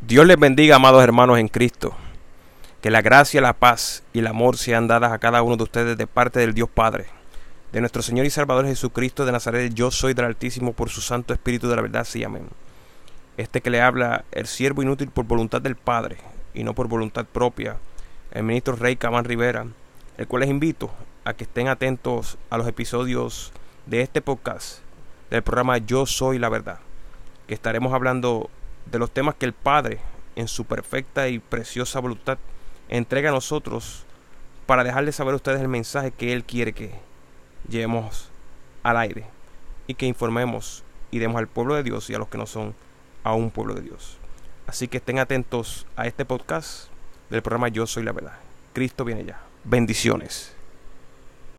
Dios les bendiga, amados hermanos en Cristo. Que la gracia, la paz y el amor sean dadas a cada uno de ustedes de parte del Dios Padre, de nuestro Señor y Salvador Jesucristo de Nazaret. Yo soy del Altísimo por su Santo Espíritu de la verdad. Sí, amén. Este que le habla, el siervo inútil por voluntad del Padre y no por voluntad propia, el ministro Rey Camán Rivera, el cual les invito a que estén atentos a los episodios de este podcast del programa Yo Soy la Verdad, que estaremos hablando de los temas que el Padre, en su perfecta y preciosa voluntad, entrega a nosotros para dejarles saber a ustedes el mensaje que Él quiere que llevemos al aire y que informemos y demos al pueblo de Dios y a los que no son a un pueblo de Dios. Así que estén atentos a este podcast del programa Yo Soy la Verdad. Cristo viene ya. Bendiciones.